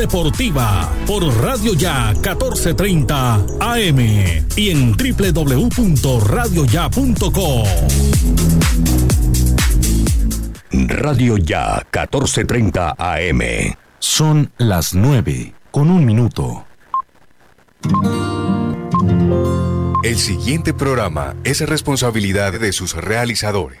deportiva por Radio Ya 1430 AM y en www.radioya.com. Radio Ya 1430 AM. Son las 9 con un minuto. El siguiente programa es responsabilidad de sus realizadores.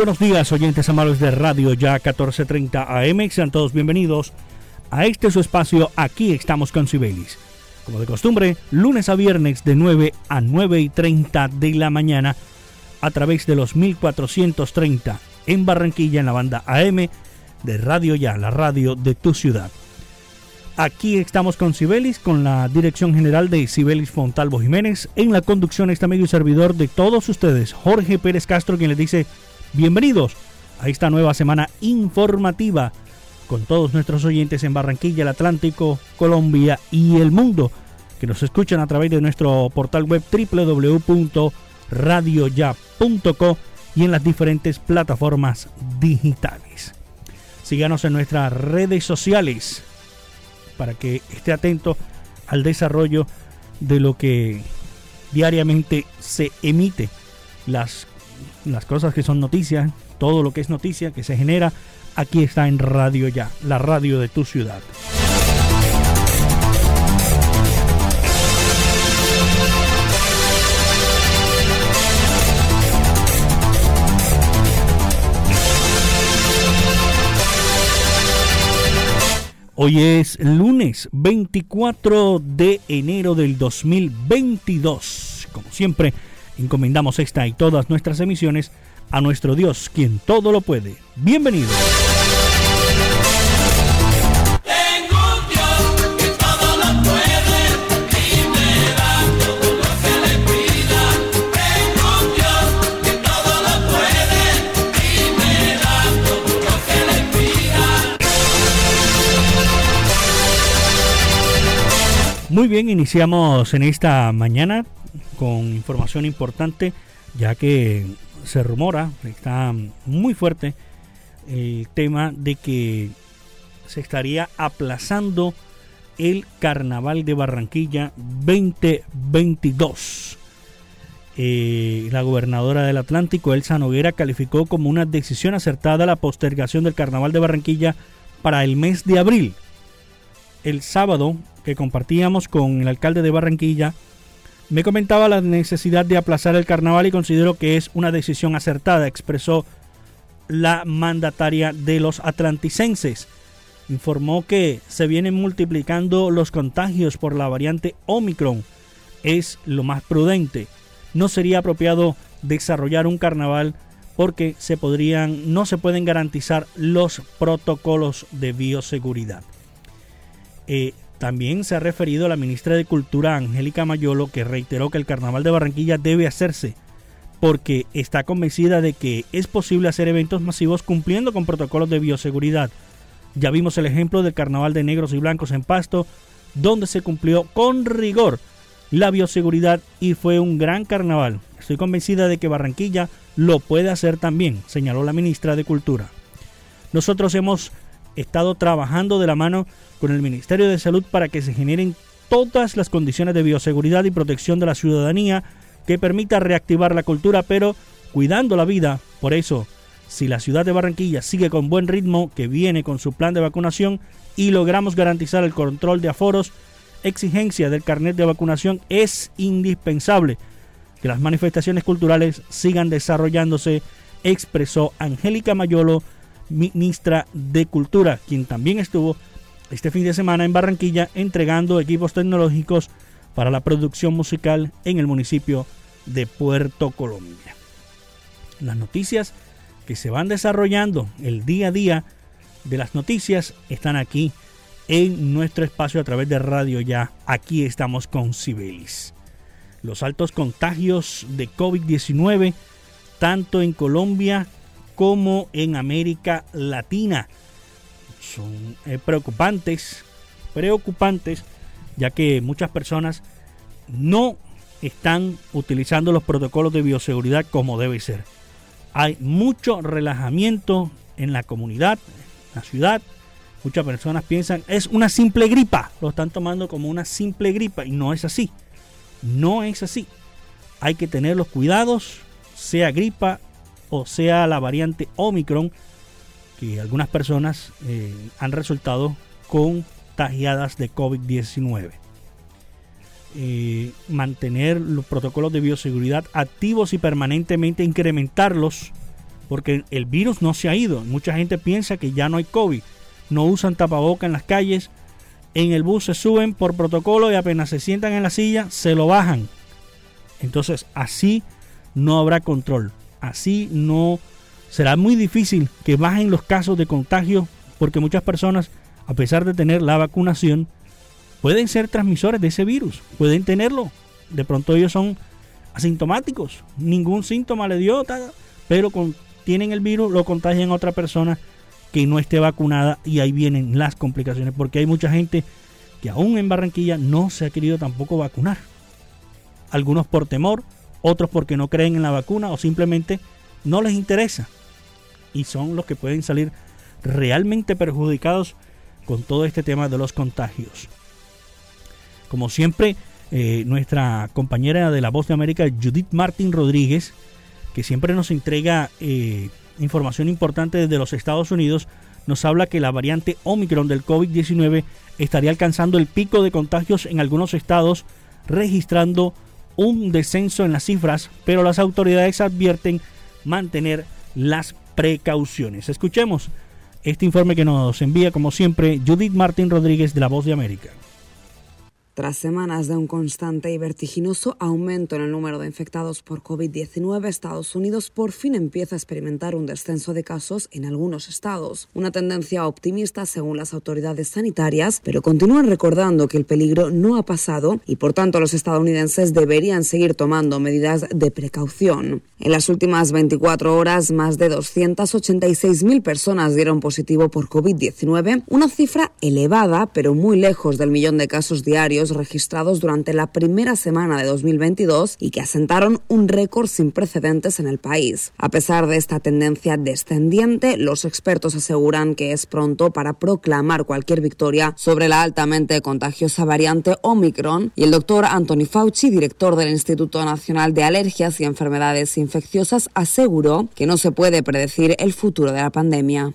Buenos días, oyentes amables de Radio Ya 1430 AM. Sean todos bienvenidos a este su espacio. Aquí estamos con Sibelis. Como de costumbre, lunes a viernes de 9 a 9 y 30 de la mañana a través de los 1430 en Barranquilla en la banda AM de Radio Ya, la radio de tu ciudad. Aquí estamos con Sibelis, con la dirección general de Sibelis Fontalvo Jiménez. En la conducción está medio servidor de todos ustedes, Jorge Pérez Castro, quien les dice Bienvenidos a esta nueva semana informativa con todos nuestros oyentes en Barranquilla, el Atlántico, Colombia y el mundo que nos escuchan a través de nuestro portal web www.radioya.co y en las diferentes plataformas digitales. Síganos en nuestras redes sociales para que esté atento al desarrollo de lo que diariamente se emite las las cosas que son noticias, todo lo que es noticia que se genera, aquí está en Radio Ya, la radio de tu ciudad. Hoy es lunes 24 de enero del 2022. Como siempre, Encomendamos esta y todas nuestras emisiones a nuestro Dios, quien todo lo puede. Bienvenidos. Bien, iniciamos en esta mañana con información importante, ya que se rumora, está muy fuerte el tema de que se estaría aplazando el Carnaval de Barranquilla 2022. Eh, la gobernadora del Atlántico, Elsa Noguera, calificó como una decisión acertada la postergación del Carnaval de Barranquilla para el mes de abril. El sábado que compartíamos con el alcalde de Barranquilla, me comentaba la necesidad de aplazar el carnaval y considero que es una decisión acertada, expresó la mandataria de los atlanticenses. Informó que se vienen multiplicando los contagios por la variante Omicron. Es lo más prudente. No sería apropiado desarrollar un carnaval porque se podrían, no se pueden garantizar los protocolos de bioseguridad. Eh, también se ha referido a la ministra de Cultura, Angélica Mayolo, que reiteró que el Carnaval de Barranquilla debe hacerse porque está convencida de que es posible hacer eventos masivos cumpliendo con protocolos de bioseguridad. Ya vimos el ejemplo del Carnaval de Negros y Blancos en Pasto, donde se cumplió con rigor la bioseguridad y fue un gran carnaval. Estoy convencida de que Barranquilla lo puede hacer también, señaló la ministra de Cultura. Nosotros hemos estado trabajando de la mano con el Ministerio de Salud para que se generen todas las condiciones de bioseguridad y protección de la ciudadanía que permita reactivar la cultura, pero cuidando la vida. Por eso, si la ciudad de Barranquilla sigue con buen ritmo, que viene con su plan de vacunación y logramos garantizar el control de aforos, exigencia del carnet de vacunación, es indispensable que las manifestaciones culturales sigan desarrollándose, expresó Angélica Mayolo, ministra de Cultura, quien también estuvo este fin de semana en Barranquilla entregando equipos tecnológicos para la producción musical en el municipio de Puerto Colombia. Las noticias que se van desarrollando el día a día de las noticias están aquí en nuestro espacio a través de Radio Ya. Aquí estamos con Cibelis. Los altos contagios de COVID-19 tanto en Colombia como en América Latina son eh, preocupantes, preocupantes, ya que muchas personas no están utilizando los protocolos de bioseguridad como debe ser. Hay mucho relajamiento en la comunidad, en la ciudad. Muchas personas piensan es una simple gripa, lo están tomando como una simple gripa y no es así. No es así. Hay que tener los cuidados, sea gripa o sea la variante Omicron, que algunas personas eh, han resultado contagiadas de COVID-19. Eh, mantener los protocolos de bioseguridad activos y permanentemente incrementarlos, porque el virus no se ha ido. Mucha gente piensa que ya no hay COVID, no usan tapaboca en las calles, en el bus se suben por protocolo y apenas se sientan en la silla se lo bajan. Entonces así no habrá control, así no será muy difícil que bajen los casos de contagio porque muchas personas, a pesar de tener la vacunación, pueden ser transmisores de ese virus, pueden tenerlo. De pronto ellos son asintomáticos, ningún síntoma le dio, pero tienen el virus, lo contagian a otra persona que no esté vacunada y ahí vienen las complicaciones, porque hay mucha gente que aún en Barranquilla no se ha querido tampoco vacunar. Algunos por temor, otros porque no creen en la vacuna o simplemente no les interesa. Y son los que pueden salir realmente perjudicados con todo este tema de los contagios. Como siempre, eh, nuestra compañera de La Voz de América, Judith Martín Rodríguez, que siempre nos entrega eh, información importante desde los Estados Unidos, nos habla que la variante Omicron del COVID-19 estaría alcanzando el pico de contagios en algunos estados, registrando un descenso en las cifras, pero las autoridades advierten mantener las precauciones. Escuchemos este informe que nos envía, como siempre, Judith Martín Rodríguez de La Voz de América. Tras semanas de un constante y vertiginoso aumento en el número de infectados por COVID-19, Estados Unidos por fin empieza a experimentar un descenso de casos en algunos estados. Una tendencia optimista según las autoridades sanitarias, pero continúan recordando que el peligro no ha pasado y por tanto los estadounidenses deberían seguir tomando medidas de precaución. En las últimas 24 horas, más de 286.000 personas dieron positivo por COVID-19, una cifra elevada pero muy lejos del millón de casos diarios registrados durante la primera semana de 2022 y que asentaron un récord sin precedentes en el país. A pesar de esta tendencia descendiente, los expertos aseguran que es pronto para proclamar cualquier victoria sobre la altamente contagiosa variante Omicron y el doctor Anthony Fauci, director del Instituto Nacional de Alergias y Enfermedades Infecciosas, aseguró que no se puede predecir el futuro de la pandemia.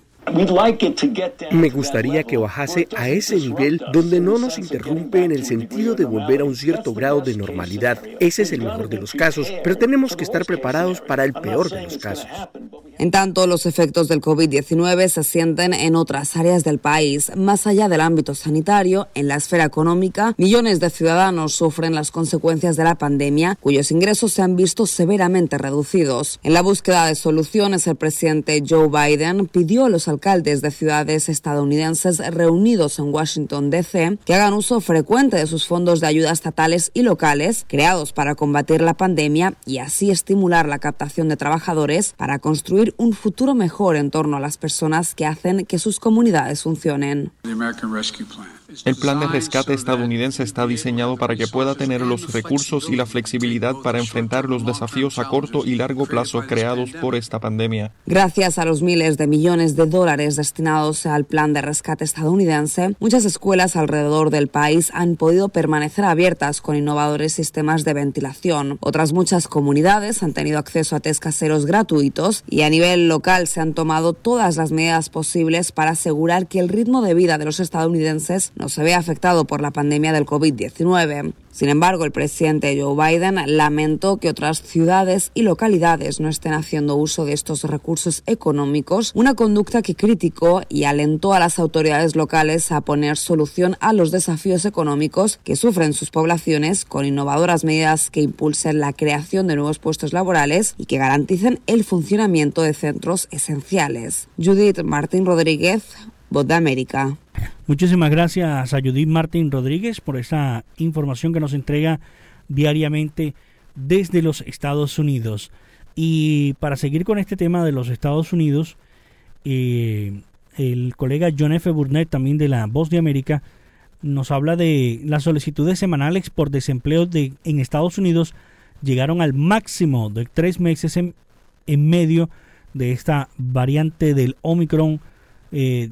Me gustaría que bajase a ese nivel donde no nos interrumpe en el sentido de volver a un cierto grado de normalidad. Ese es el mejor de los casos, pero tenemos que estar preparados para el peor de los casos. En tanto, los efectos del COVID-19 se sienten en otras áreas del país. Más allá del ámbito sanitario, en la esfera económica, millones de ciudadanos sufren las consecuencias de la pandemia, cuyos ingresos se han visto severamente reducidos. En la búsqueda de soluciones, el presidente Joe Biden pidió a los alcaldes de ciudades estadounidenses reunidos en Washington, D.C., que hagan uso frecuente de sus fondos de ayuda estatales y locales creados para combatir la pandemia y así estimular la captación de trabajadores para construir un futuro mejor en torno a las personas que hacen que sus comunidades funcionen. El plan de rescate estadounidense está diseñado para que pueda tener los recursos y la flexibilidad para enfrentar los desafíos a corto y largo plazo creados por esta pandemia. Gracias a los miles de millones de dólares destinados al plan de rescate estadounidense, muchas escuelas alrededor del país han podido permanecer abiertas con innovadores sistemas de ventilación. Otras muchas comunidades han tenido acceso a test caseros gratuitos y a nivel local se han tomado todas las medidas posibles para asegurar que el ritmo de vida de los estadounidenses no se ve afectado por la pandemia del COVID-19. Sin embargo, el presidente Joe Biden lamentó que otras ciudades y localidades no estén haciendo uso de estos recursos económicos, una conducta que criticó y alentó a las autoridades locales a poner solución a los desafíos económicos que sufren sus poblaciones con innovadoras medidas que impulsen la creación de nuevos puestos laborales y que garanticen el funcionamiento de centros esenciales. Judith Martín Rodríguez, De América. Muchísimas gracias a Judith Martín Rodríguez por esa información que nos entrega diariamente desde los Estados Unidos. Y para seguir con este tema de los Estados Unidos, eh, el colega John F. Burnett, también de la Voz de América, nos habla de las solicitudes semanales por desempleo de, en Estados Unidos llegaron al máximo de tres meses en, medio de esta variante del Omicron eh,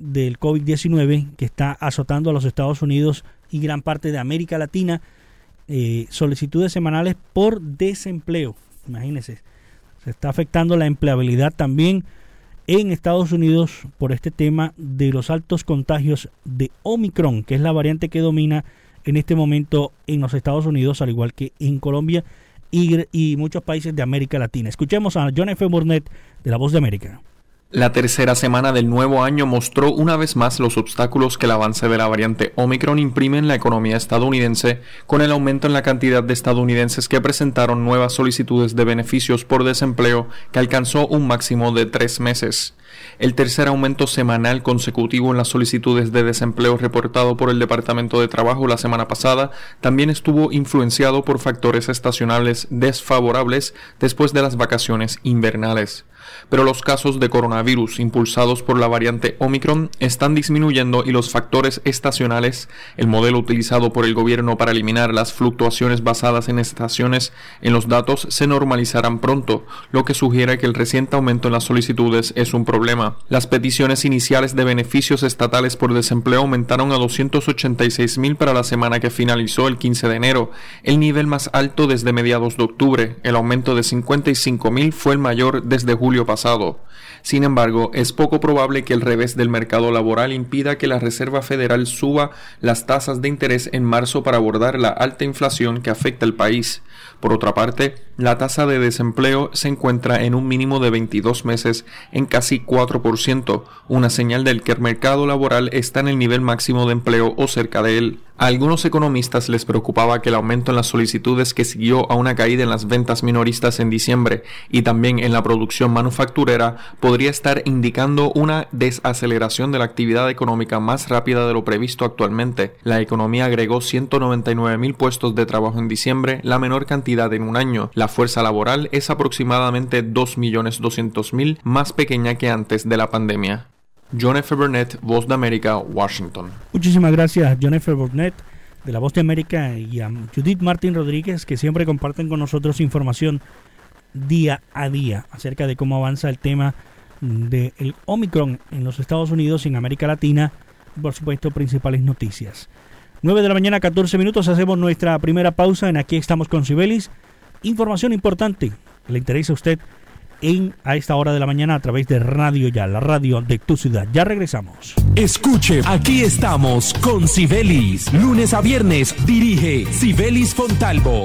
del COVID-19 que está azotando a los Estados Unidos y gran parte de América Latina, eh, solicitudes semanales por desempleo. Imagínense, se está afectando la empleabilidad también en Estados Unidos por este tema de los altos contagios de Omicron, que es la variante que domina en este momento en los Estados Unidos, al igual que en Colombia y, y muchos países de América Latina. Escuchemos a John F. Burnett de La Voz de América. La tercera semana del nuevo año mostró una vez más los obstáculos que el avance de la variante Omicron imprime en la economía estadounidense, con el aumento en la cantidad de estadounidenses que presentaron nuevas solicitudes de beneficios por desempleo que alcanzó un máximo de tres meses. El tercer aumento semanal consecutivo en las solicitudes de desempleo reportado por el Departamento de Trabajo la semana pasada también estuvo influenciado por factores estacionales desfavorables después de las vacaciones invernales pero los casos de coronavirus impulsados por la variante Omicron están disminuyendo y los factores estacionales, el modelo utilizado por el gobierno para eliminar las fluctuaciones basadas en estaciones en los datos, se normalizarán pronto, lo que sugiere que el reciente aumento en las solicitudes es un problema. Las peticiones iniciales de beneficios estatales por desempleo aumentaron a 286 mil para la semana que finalizó el 15 de enero, el nivel más alto desde mediados de octubre. El aumento de 55 mil fue el mayor desde julio pasado. Sin embargo, es poco probable que el revés del mercado laboral impida que la Reserva Federal suba las tasas de interés en marzo para abordar la alta inflación que afecta al país. Por otra parte, la tasa de desempleo se encuentra en un mínimo de 22 meses en casi 4%, una señal del que el mercado laboral está en el nivel máximo de empleo o cerca de él. A algunos economistas les preocupaba que el aumento en las solicitudes que siguió a una caída en las ventas minoristas en diciembre y también en la producción manufacturera podría estar indicando una desaceleración de la actividad económica más rápida de lo previsto actualmente. La economía agregó 199 mil puestos de trabajo en diciembre, la menor cantidad en un año. La fuerza laboral es aproximadamente 2.200.000 más pequeña que antes de la pandemia. John F. Burnett, Voz de América, Washington. Muchísimas gracias, John F. Burnett, de la Voz de América, y a Judith Martín Rodríguez, que siempre comparten con nosotros información día a día acerca de cómo avanza el tema del Omicron en los Estados Unidos y en América Latina, por supuesto, principales noticias. 9 de la mañana, 14 minutos, hacemos nuestra primera pausa en Aquí estamos con Cibelis. Información importante le interesa a usted en, a esta hora de la mañana a través de Radio Ya, la radio de tu ciudad. Ya regresamos. Escuche, aquí estamos con Sibelis. Lunes a viernes dirige Sibelis Fontalvo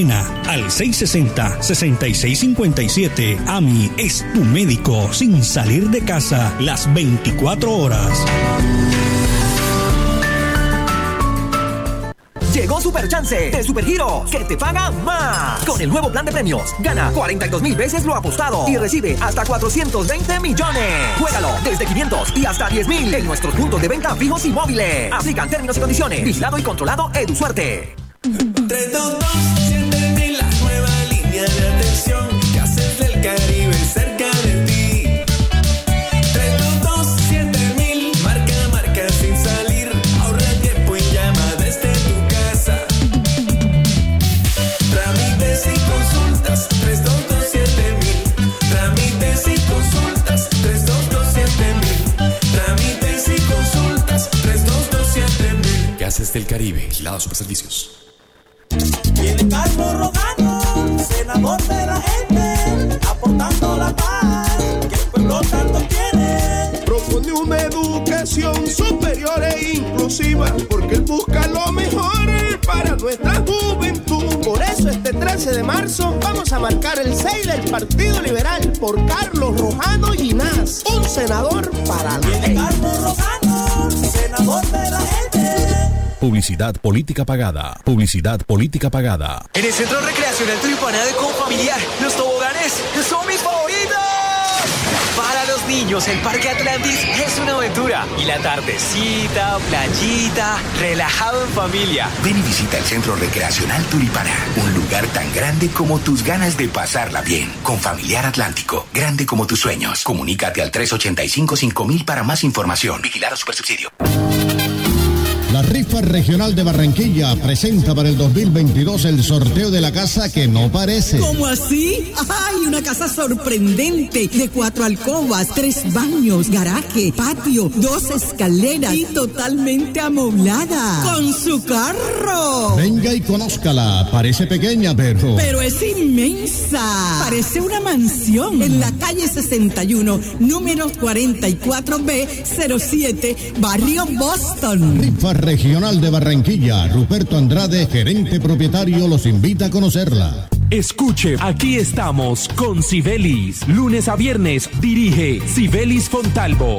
al 660-6657. AMI es tu médico sin salir de casa las 24 horas. Llegó Super Chance de Supergiro, que te paga más. Con el nuevo plan de premios, gana 42 mil veces lo apostado y recibe hasta 420 millones. Juégalo desde 500 y hasta 10 mil en nuestros puntos de venta fijos y móviles. Aplican términos y condiciones. Vigilado y controlado EduSuerte. 3, 2, 2, Una educación superior e inclusiva, porque él busca lo mejor para nuestra juventud. Por eso este 13 de marzo vamos a marcar el 6 del Partido Liberal por Carlos Rojano Ginás, un senador para la Viene Carlos Rojano, senador de la gente. Publicidad política pagada. Publicidad política pagada. En el Centro Recreacional Turipana de Confamiliar, los toboganes son mis favoritos. Niños, el Parque Atlantis es una aventura. Y la tardecita, playita, relajado en familia. Ven y visita el Centro Recreacional Turipana, un lugar tan grande como tus ganas de pasarla bien. Con Familiar Atlántico, grande como tus sueños. Comunícate al 385-5000 para más información. Vigilar a Supersubsidio. La rifa regional de Barranquilla presenta para el 2022 el sorteo de la casa que no parece. ¿Cómo así? ¡Ay, una casa sorprendente! De cuatro alcobas, tres baños, garaje, patio, dos escaleras y totalmente amoblada. ¡Con su carro! Venga y conózcala. Parece pequeña, pero. Pero es inmensa. Parece una mansión. En la calle 61, número 44B07, Barrio Boston. Rifa regional de Barranquilla. Ruperto Andrade, gerente propietario, los invita a conocerla. Escuche, aquí estamos con Sibelis. Lunes a viernes dirige Sibelis Fontalvo.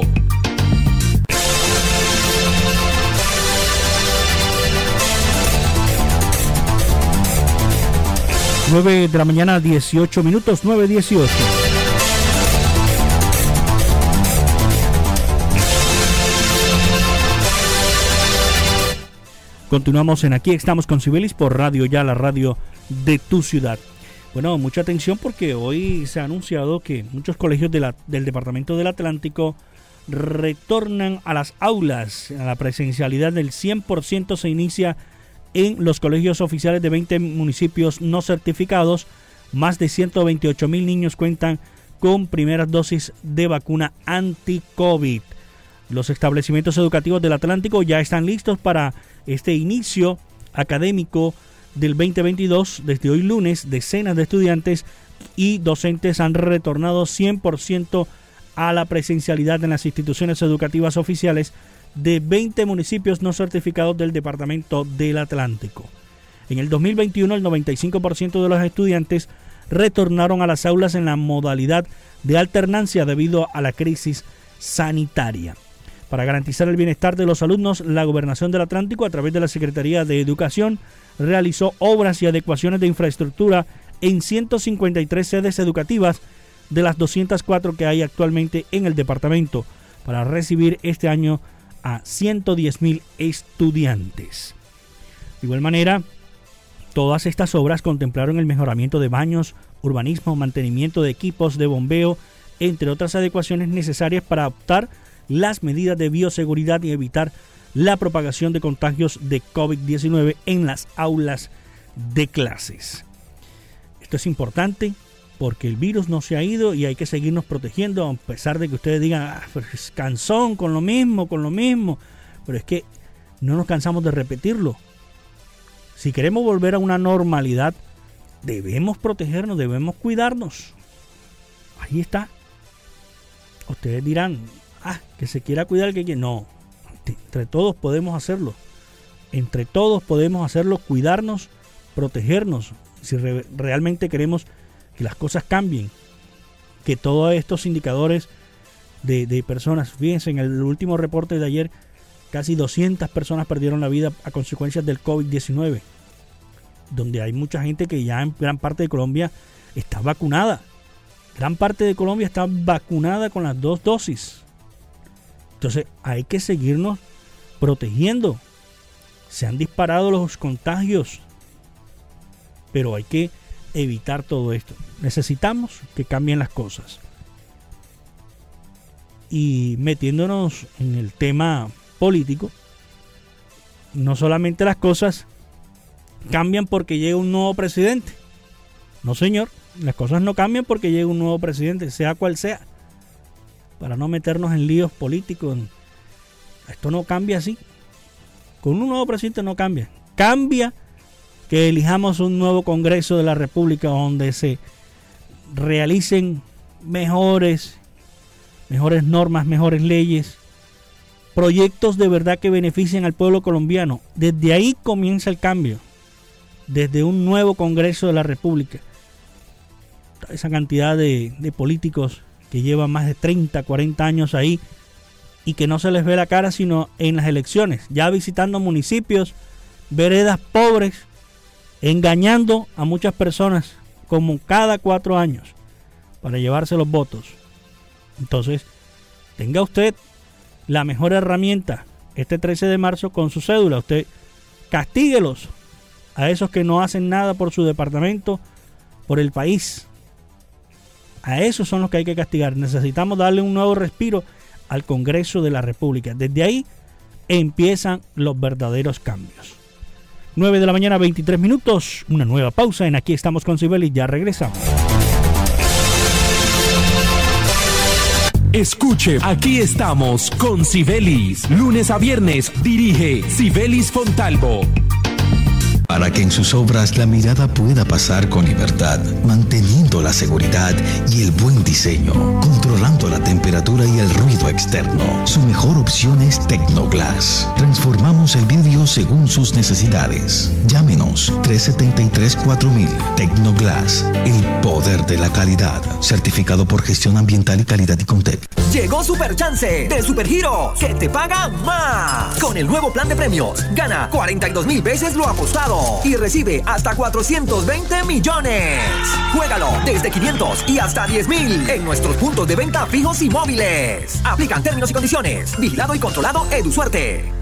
9 de la mañana, 18 minutos, 9.18. Continuamos en aquí, estamos con Cibelis por Radio Ya, la radio de tu ciudad. Bueno, mucha atención porque hoy se ha anunciado que muchos colegios del Departamento del Atlántico retornan a las aulas. A la presencialidad del 100% se inicia en los colegios oficiales de 20 municipios no certificados. Más de 128 mil niños cuentan con primeras dosis de vacuna anti-COVID. Los establecimientos educativos del Atlántico ya están listos para este inicio académico del 2022. Desde hoy lunes, decenas de estudiantes y docentes han retornado 100% a la presencialidad en las instituciones educativas oficiales de 20 municipios no certificados del Departamento del Atlántico. En el 2021, el 95% de los estudiantes retornaron a las aulas en la modalidad de alternancia debido a la crisis sanitaria. Para garantizar el bienestar de los alumnos, la Gobernación del Atlántico, a través de la Secretaría de Educación, realizó obras y adecuaciones de infraestructura en 153 sedes educativas de las 204 que hay actualmente en el departamento para recibir este año a 110 mil estudiantes. De igual manera, todas estas obras contemplaron el mejoramiento de baños, urbanismo, mantenimiento de equipos de bombeo, entre otras adecuaciones necesarias para adoptar las medidas de bioseguridad y evitar la propagación de contagios de COVID-19 en las aulas de clases. Esto es importante porque el virus no se ha ido y hay que seguirnos protegiendo a pesar de que ustedes digan, ah, cansón con lo mismo, con lo mismo. Pero es que no nos cansamos de repetirlo. Si queremos volver a una normalidad, debemos protegernos, debemos cuidarnos. Ahí está. Ustedes dirán, ah, que se quiera cuidar que. No, entre todos podemos hacerlo. Entre todos podemos hacerlo, cuidarnos, protegernos. Si re- realmente queremos que las cosas cambien, que todos estos indicadores de, de personas, fíjense, en el último reporte de ayer, casi 200 personas perdieron la vida a consecuencias del COVID-19, donde hay mucha gente que ya en gran parte de Colombia está vacunada. Gran parte de Colombia está vacunada con las dos dosis. Entonces hay que seguirnos protegiendo. Se han disparado los contagios, pero hay que evitar todo esto. Necesitamos que cambien las cosas. Y metiéndonos en el tema político, no solamente las cosas cambian porque llega un nuevo presidente. No, señor, las cosas no cambian porque llega un nuevo presidente, sea cual sea. Para no meternos en líos políticos. Esto no cambia así. Con un nuevo presidente no cambia. Cambia que elijamos un nuevo Congreso de la República donde se realicen mejores, mejores normas, mejores leyes, proyectos de verdad que beneficien al pueblo colombiano. Desde ahí comienza el cambio. Desde un nuevo Congreso de la República. Esa cantidad de, de políticos que llevan más de 30, 40 años ahí y que no se les ve la cara sino en las elecciones, ya visitando municipios, veredas pobres, engañando a muchas personas como cada cuatro años para llevarse los votos. Entonces, tenga usted la mejor herramienta este 13 de marzo con su cédula. Usted castíguelos a esos que no hacen nada por su departamento, por el país. A esos son los que hay que castigar. Necesitamos darle un nuevo respiro al Congreso de la República. Desde ahí empiezan los verdaderos cambios. 9 de la mañana, 23 minutos. Una nueva pausa en Aquí estamos con y Ya regresamos. Escuche, aquí estamos con Sibelis. Lunes a viernes dirige Sibelis Fontalvo para que en sus obras la mirada pueda pasar con libertad, manteniendo la seguridad y el buen diseño, controlando la temperatura y el ruido externo. Su mejor opción es Tecnoglass. Transformamos el vidrio según sus necesidades. Llámenos 373-4000 Tecnoglass, el poder de la calidad. Certificado por gestión ambiental y calidad y Contec. Llegó Super Chance de Super Hero, que te paga más. Con el nuevo plan de premios, gana 42 mil veces lo apostado y recibe hasta 420 millones. Juégalo desde 500 y hasta 10 mil en nuestros puntos de venta fijos y móviles. Aplican términos y condiciones. Vigilado y controlado EduSuerte.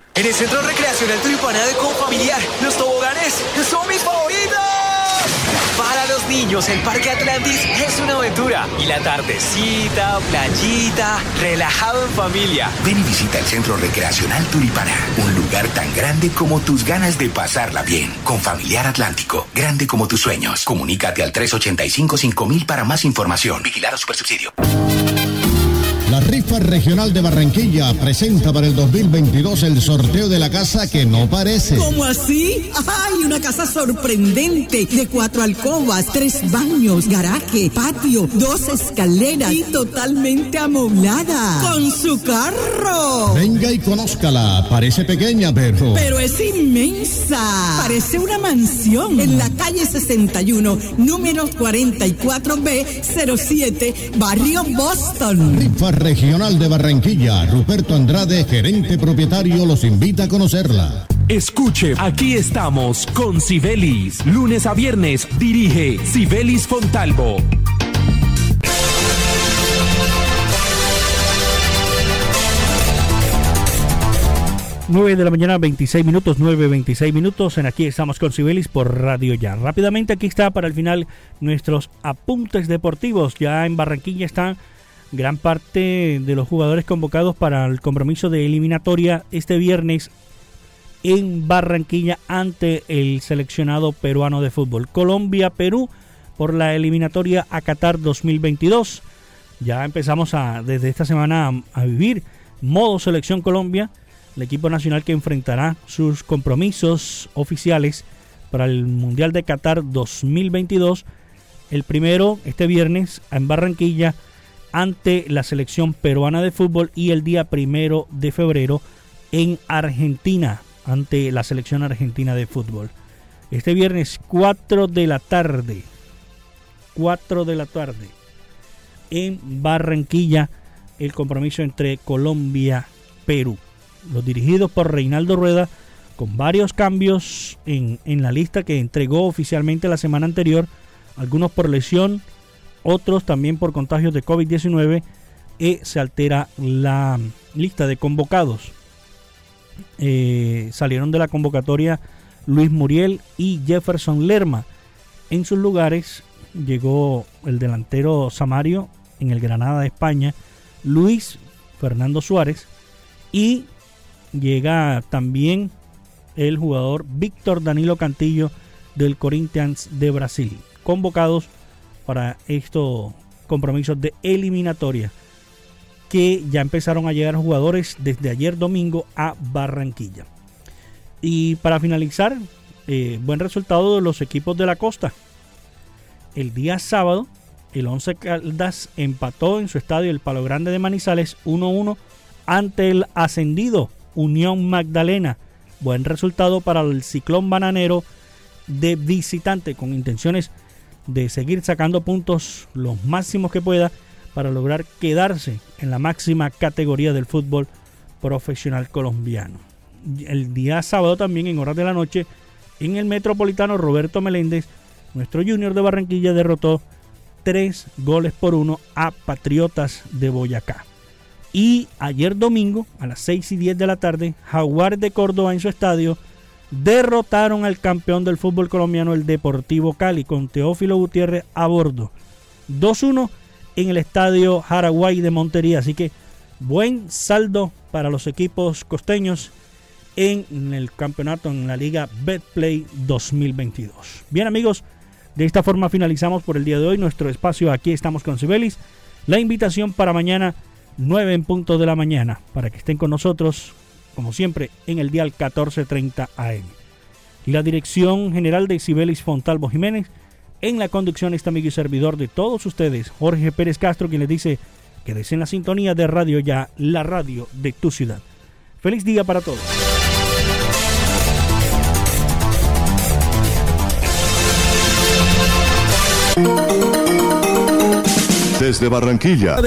En el Centro Recreacional Turipana de Confamiliar, los toboganes son mis favoritos. Para los niños, el Parque Atlantis es una aventura. Y la tardecita, playita, relajado en familia. Ven y visita el Centro Recreacional Turipana, un lugar tan grande como tus ganas de pasarla bien. Con Familiar Atlántico, grande como tus sueños. Comunícate al 385-5000 para más información. Vigilar a Supersubsidio. La rifa regional de Barranquilla presenta para el 2022 el sorteo de la casa que no parece. ¿Cómo así? ¡Ay! Una casa sorprendente de cuatro alcobas, tres baños, garaje, patio, dos escaleras y totalmente amoblada. Con su carro. Venga y conózcala. Parece pequeña, pero. Pero es inmensa. Parece una mansión. En la calle 61, número 44B07, barrio Boston. Rifa Regional de Barranquilla, Ruperto Andrade, gerente propietario, los invita a conocerla. Escuche, aquí estamos con Sibelis. Lunes a viernes dirige Sibelis Fontalvo. 9 de la mañana, 26 minutos, 9, 26 minutos. En aquí estamos con Sibelis por Radio Ya. Rápidamente aquí está para el final nuestros apuntes deportivos. Ya en Barranquilla están gran parte de los jugadores convocados para el compromiso de eliminatoria este viernes en Barranquilla ante el seleccionado peruano de fútbol. Colombia-Perú por la eliminatoria a Qatar 2022. Ya empezamos a, desde esta semana a, a vivir modo selección Colombia el equipo nacional que enfrentará sus compromisos oficiales para el Mundial de Qatar 2022. El primero este viernes en Barranquilla ante la selección peruana de fútbol y el día primero de febrero en Argentina ante la selección argentina de fútbol. Este viernes 4 de la tarde, 4 de la tarde en Barranquilla el compromiso entre Colombia Perú los dirigidos por Reinaldo Rueda, con varios cambios en, la lista que entregó oficialmente la semana anterior, algunos por lesión, otros también por contagios de COVID-19, y se altera la lista de convocados. Eh, salieron de la convocatoria Luis Muriel y Jefferson Lerma. En sus lugares llegó el delantero Samario en el Granada de España, Luis Fernando Suárez y llega también el jugador Víctor Danilo Cantillo del Corinthians de Brasil, convocados para estos compromisos de eliminatoria que ya empezaron a llegar jugadores desde ayer domingo a Barranquilla. Y para finalizar, eh, buen resultado de los equipos de la costa. El día sábado, el 11 Caldas empató en su estadio el Palo Grande de Manizales 1-1 ante el ascendido Unión Magdalena. Buen resultado para el ciclón bananero de visitante con intenciones de seguir sacando puntos los máximos que pueda para lograr quedarse en la máxima categoría del fútbol profesional colombiano. El día sábado también en horas de la noche en el Metropolitano Roberto Meléndez, nuestro junior de Barranquilla derrotó tres goles por uno a Patriotas de Boyacá. Y ayer domingo, a las 6 y 10 de la tarde, Jaguar de Córdoba en su estadio derrotaron al campeón del fútbol colombiano, el Deportivo Cali, con Teófilo Gutiérrez a bordo. 2-1 en el estadio Jaraguay de Montería. Así que buen saldo para los equipos costeños en el campeonato en la Liga Betplay 2022. Bien amigos, de esta forma finalizamos por el día de hoy nuestro espacio. Aquí estamos con Sibelis. La invitación para mañana 9 en punto de la mañana, para que estén con nosotros, como siempre, en el dial 1430 AM. La dirección general de Sibelis Fontalvo Jiménez, en la conducción está amigo y servidor de todos ustedes, Jorge Pérez Castro, quien les dice que en la sintonía de Radio Ya, la radio de tu ciudad. Feliz día para todos. Desde Barranquilla.